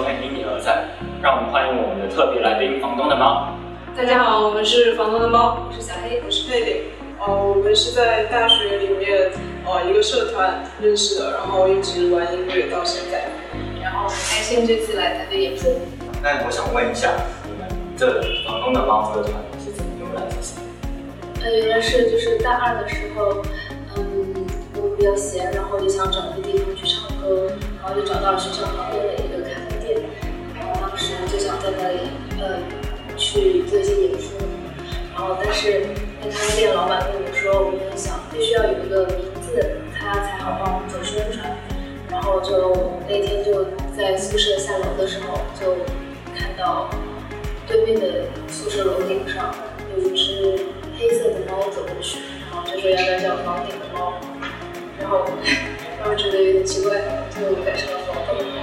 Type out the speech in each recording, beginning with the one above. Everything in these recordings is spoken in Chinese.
收看《因你而在》，让我们欢迎我们的特别来宾——房东的猫。大家好，我们是房东的猫，我是小黑，我是佩玲。哦，我们是在大学里面呃一个社团认识的，然后一直玩音乐到现在，然后很开心这次来台北演出。那我想问一下，你们这房东的猫这个团是怎么由来的？呃，原来是就是大二的时候，嗯，我比较闲，然后就想找一个地方去唱歌，然后就找到了学校旁边的想在那里呃去做一些演出，然后但是。那咖啡店老板跟我说，我们想必须要有一个名字，他才好帮我们做宣传。然后就那天就在宿舍下楼的时候，就看到对面的宿舍楼顶上有一只黑色的猫走过去，然后就说要不要叫房顶的猫。然后然后觉得有点奇怪，就改成了房东的猫。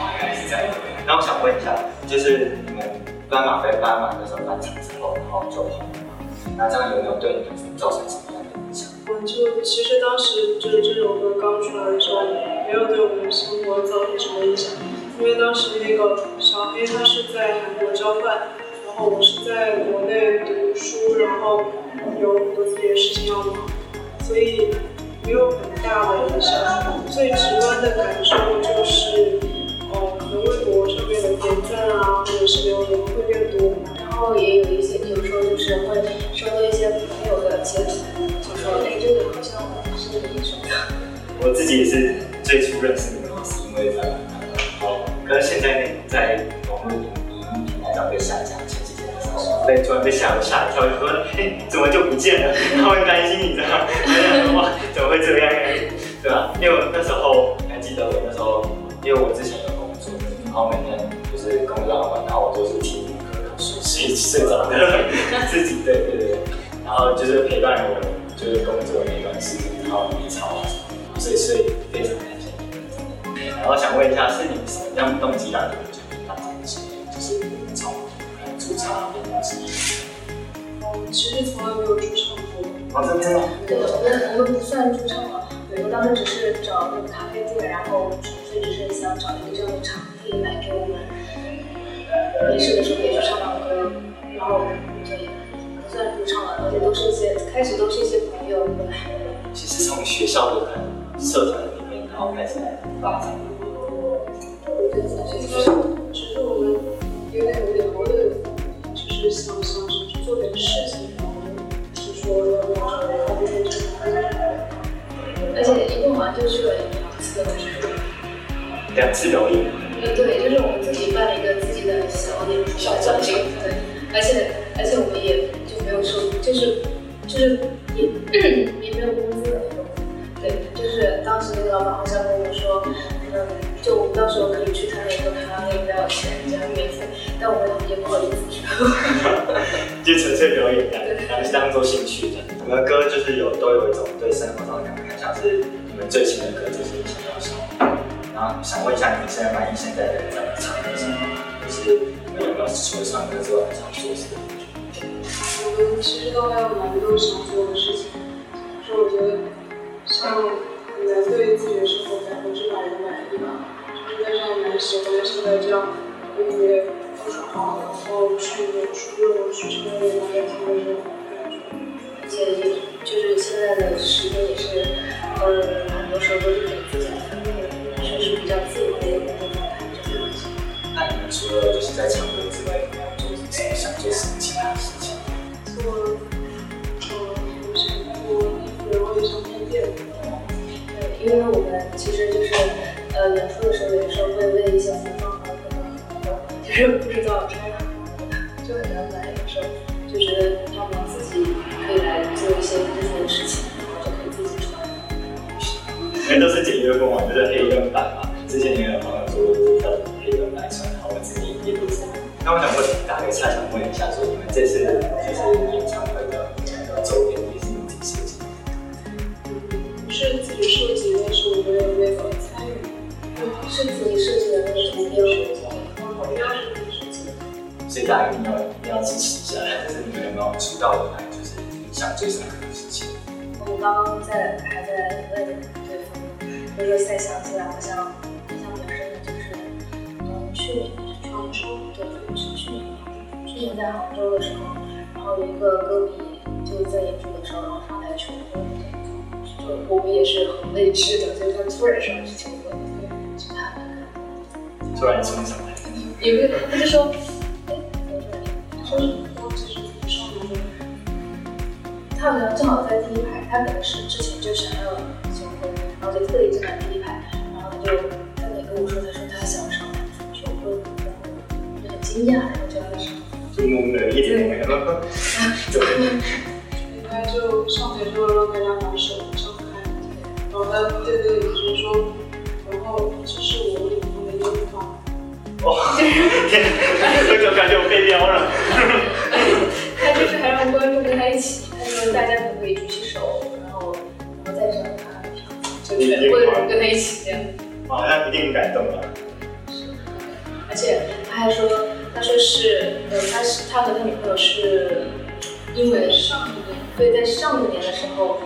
哦，原来是这样。那我想问一下，就是你们斑马被斑马那时候翻场之后，然后就红了嘛。那这样有没有对你们造成什么样的影响？我就其实当时就是这首歌刚出来的时候，没有对我们的生活造成什么影响，因为当时那个小黑他是在韩国交换，然后我是在国内读书，然后有很多自己的事情要忙，所以没有很大的影响。最直观的感受就是，能微博上面的点赞啊，或者是留言会变多。然后也有一些，比如说就是会收到一些朋友的截图，就说哎，这个好像是你什么的。我自己也是最初认识你们是因为在哦，可是现在在网络影音平台上被下架，前几天的时候被突然被吓了吓一跳，就说哎，怎么就不见了？他会担心你知道吗？哇，怎么会这样？对吧？因为那时候还记得我那时候，因为我之，后每天就是工作完，然后我就是听。睡睡着的，自己对对对，然后就是陪伴我，就是工作那段时间，然后低潮啊什么，所以所以非常感谢你。然后想问一下，是你什么样动机让你决定当这个职业，就是从驻唱变成职业？我其实从来没有驻唱过。哦，真的吗？对，我们我们不算驻唱嘛，我当时只是找那个咖啡店，然后纯粹只是想找一个这样的场地来给我们。没事的时候可以去唱唱歌，然后对，不算驻唱了，而且都是一些开始都是一些朋友。其实从学校的社团里面，然后开始发展。对，其实其实我们有点有点矛盾，就是想想去做点事情，然后是说要不要成为咖啡店唱歌。而且一共好像就去了两次，两次表演。呃，对，就是我们自己办了一个自己的小点小奖金，对，而且而且我们也就没有收，就是就是也也没有工资的那种，对，就是当时那个老板好像跟我说，嗯，就我们到时候可以去他那个卡拉 OK 不要钱，这样免费，但我们也不好意思去，就纯粹表演的，然后当做兴趣的。我们的歌就是有都有一种对生活上的感慨，像是你们最新的歌就是？然后想问一下，你们现在满意现在的在唱歌什么？就是你们有没有除了唱歌之外还想做什么？我们其实都还有蛮多想做的事情。就是我觉得，像很难对自己的生活百分之百的满意吧。就是在上蛮喜欢现在这样音乐不说好，然后去演出，去成为大家听的这种感觉。而且就是现在的时间也是，呃，很多时候都是给自己分配。是比较自由的一个状态，这个东西。那你们除了就是在唱歌之外，有没有做什么想做什么其他的事情？做，呃，我想做衣服，然后也想开店。对，因为我们其实就是，呃，演出的时候有时候会为一些服装行可能就是不知道穿哪，就很难买。有时候就觉得要么自己可以来做一些衣服的事情。因为都是简约风嘛，就是黑跟白嘛。之前也有朋友说要黑跟白穿，然后我自己也不是。那我想问，打个岔，想问一下，说你们这次就是演唱会的周边也是你自己设计？不是自己设计，但是我没有那个参与。是自己设计的那个图标，图标是自己设计的。所以大家一定要一定要支持一下，就是你们有没有出道以来就是印象最深刻的事情？我们刚刚在还在问对方，就是在想起来，好像去去年是杭州，对，是去年，去年在杭州的时候，然后有一个歌迷就在演出的时候，然后上台求婚，就我们也是很未知的，就是他突然上去求婚，就还蛮感动的。突然冲上来，有个他就说，哎，我说他说然后其实上面的他好像正好在第一排，他可能是之前就想要求婚，然后就特意站在第一排，然后他他就惊讶，然后就让他上。就懵了一点点，怎么应该就上台之后让大家把手张开，然后他对对就说，然后这是我领他的烟花。哇，天，这个感觉我被撩了。他就是还让观众跟他一起，他说大家可不可以举起手，然后然后再上他，就全部的人跟他一起这样。哇，那一定感动了。是？而且他还说，他说是，呃，他是他和他女朋友是因为上一年，对，在上一年的时候，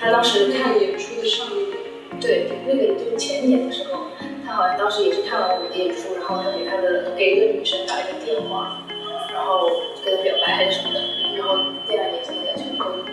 他当时看演出的上一年，对，那个就是前年的时候，他好像当时也是看完我们的演出，然后他给他的给一个女生打一个电话，然后跟他表白还是什么的，然后第二年就跟他求婚。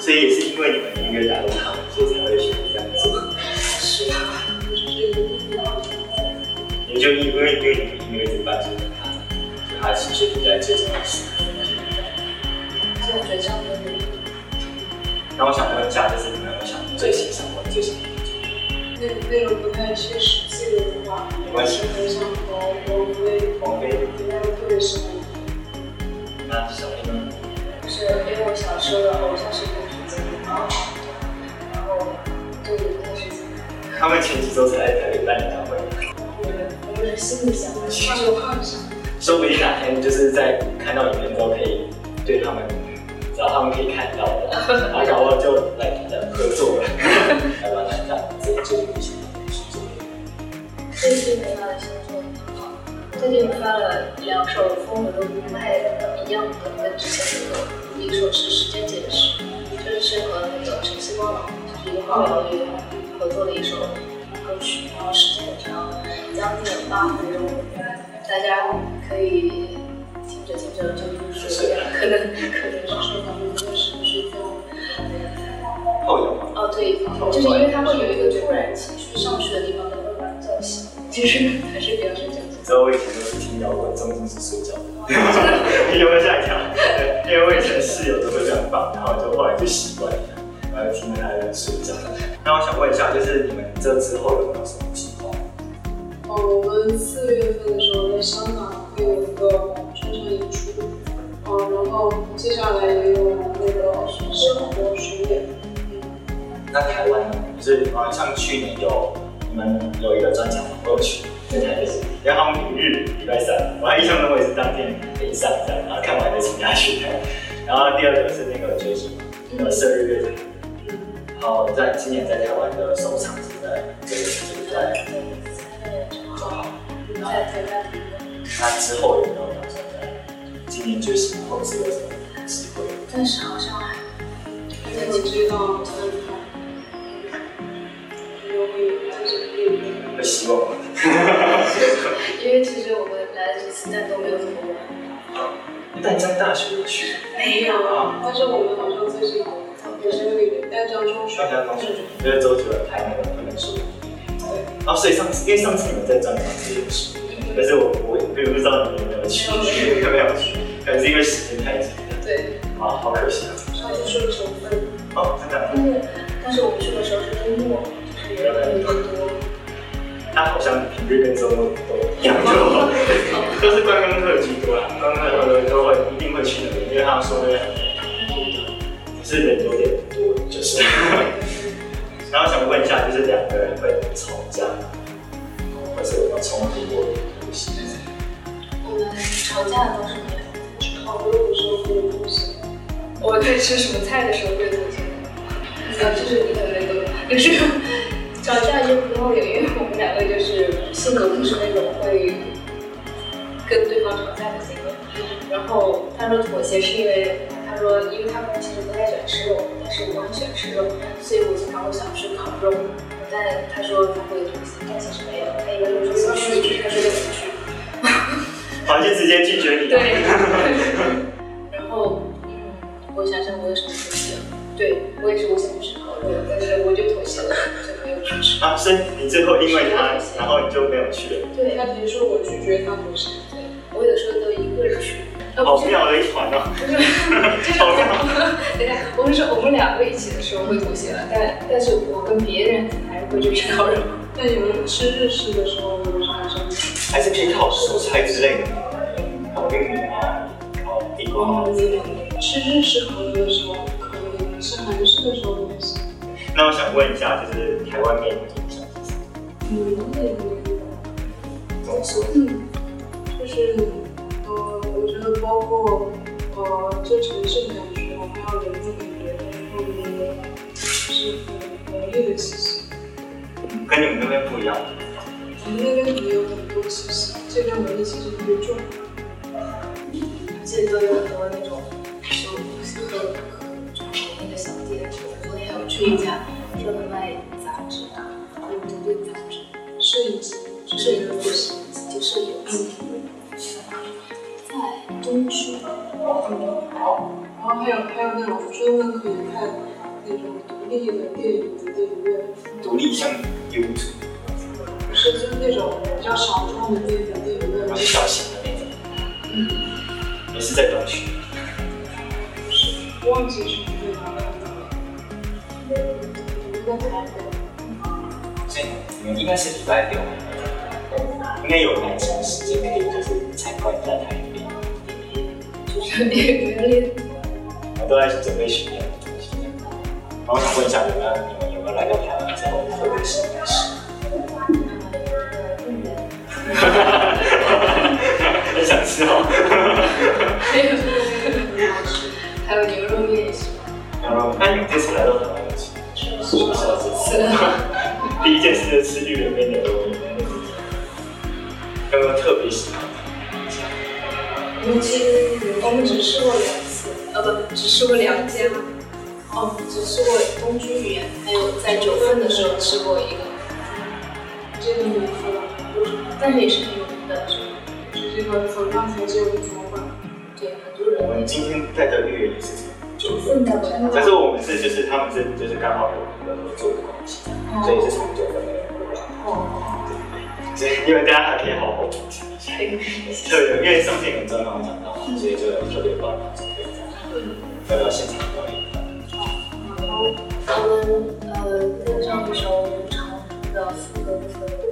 所以也是因为你们的音乐打动他们，所以才会选择这样做。是的，就是这个。也就因为因为你们音乐一直伴他，其实就在最重要的时刻。所以我觉得这样的努力，那我想问一下，就是你们有想最欣赏或最喜欢的作品？那那个不太切实际的话，没关系很想和王菲，王菲，对她特别喜欢。那小黑呢？就是因为我小时候的偶像是郭俊杰，然后然后对这个事情，他们前几周才在台北办演唱会，我我就是心里想的，她有幻想，说不定哪天 就是在看到影片之后，可以对他们，只要他们可以看到的，然后搞不好就来的合作了，来吧，来看这这个新作品。最近发的新作挺好，最近发了两首风格都不太一样的，跟之前那个，一首是《时间简史》，就是是和那个晨曦光廊，就是一个画廊乐合作的一首歌曲，然后时间很长，将近有八分钟，大家可以听着听着就入睡，可能可能是说咱们不会是睡觉。后有吗？哦，对，就是因为它会有一个突然情绪上去的地方，会把你叫醒，就是还是比较睡觉。你知道我以前都是听摇滚，中间是睡觉的，有没有吓一跳？对，因为我以前室友都会这样放，然后就后来就习惯了，然后听着他在睡觉。那我想问一下，就是你们这之后有没有什么计划？哦，我们四月份的时候在香港会有一个专场演出，哦，然后接下来也有那个生活巡演，那台湾呢？就是好像去年有你们有一个专场，我有去在台北，因为他们平日礼拜三，我还印象中我也是当天可以上这样，然后看完就请假去。然后第二个是那个追星，呃，生日乐团，然后在今年在台湾的首场是在这个这个在中好。在台湾。那之后有没有打算在今年追星或者是有什么机会？但是好像还没有追到安排，没有会但是可以会希望吗？因为其实我们来了几次，但都没有怎么玩。啊，淡江大学有去，没有啊，但是我们好像最近也是有点淡江中学淡，江中学，因为周杰伦拍那个《不能说》。对，然后所以上次因为上次你们在专场这件事，但是我我并不知道你们有没有去，有没有去，可能是因为时间太紧了，对，啊，好可惜啊。上次是成分，哦，真的，但是但是我们去的时候是周末，就是人很多。他好像平日跟周末都一样多，都是观光客居多啦，观光客都会一定会去那边，因为他们说那边很美，只是人有点多，就是。然后想问一下，就是两个人会吵架吗，或者有没有冲突过的东西？吵架倒是没有。烤肉的时候会有东西，我在吃什么菜的时候会同情啊，就是你可能都就是吵架就不会有，因为我们两个就是性格不是那种会跟对方吵架的性格。然后他说妥协是因为他说，因为他们其实不太喜欢吃肉，但是我很喜欢吃肉，所以我经常会想吃烤肉。但他说他会妥协，但其实没有，他一个人说不去，他说就不去。好就直接拒绝你。对。然后，嗯，我想想我有什么妥协了？对我也是我想去吃烤肉，但是我就妥协了，就没有去吃。啊，所以你最后因为他，然后你就没有去了。对，他提出我拒绝他妥协。对，我有时候都一个人去。好妙的一团啊！就是！好妙。等下，我们说我们两个一起的时候会妥协了，但但是我跟别人还是会去吃烤肉。那你们吃日式的时候，偏烤蔬菜之类的，烤玉米啊，烤地瓜。你吃日式烤肉的时候可以，吃韩式的时候不行。那我想问一下，就是台湾面的影响是什么？嗯，面怎么说？嗯，就是呃，我觉得包括呃，这城市的感觉，还有人的感觉，然后那个就是很浓烈的气息。跟你们那边不一样。我们那边也有很多气息，这边闻的气息特别重，而且都有很多那种手和和那个小店。昨天有去一家专门卖杂志的，有独立杂志，摄影机，摄影机，就摄影机，在东区。嗯，然后还有还有那种专门可以看那种独立的电影的电影院。独立像优图，不就是那种比较小众的那种电影院，还是小型的那种。嗯，也是在东区。不是，忘记什么地方看到了。我们在台北。所以你们应该是礼拜六，应该有蛮长时间可以就是参观一下台北。就是你们我都在准备巡演的东西。然后我想问一下，你们你们有没有来到台湾之后特别喜欢吃？很想吃哦。还有还有牛肉面也是。牛肉面，那你们这次来到台湾有吃？吃了吃了。第一件事就是吃日本面牛肉面。有没有特别喜欢？我们其实我们只吃过两次，呃不，只吃过两家。哦，只吃过东居园，还有在九份的时候吃过一个。这个没吃过，但是也是挺有名的，是这个走上台阶有左馆。对，很多人。我们今天在的月也是九份的，可是我们是就是他们是就是刚好有一个合作的关系，所以是从九份的人过来。哦。所以因为大家还可以好好品尝一下。对，因为上次有专访讲到，所以就有特别帮忙准备这样，要不要现场表演？我们呃跟上一首长的副歌部分。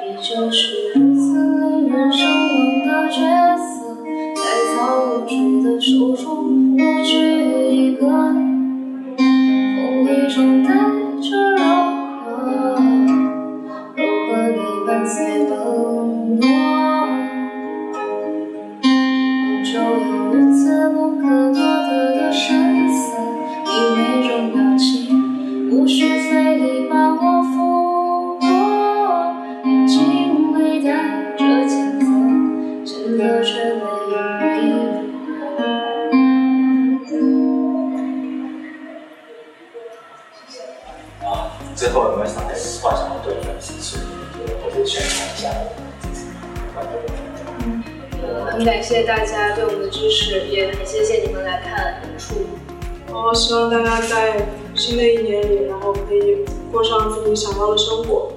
你就是如此令人神往的角色，在造物主的手中，我只谢谢大家对我们的支持，也很谢谢你们来看演出。然后希望大家在新的一年里，然后可以过上自己想要的生活。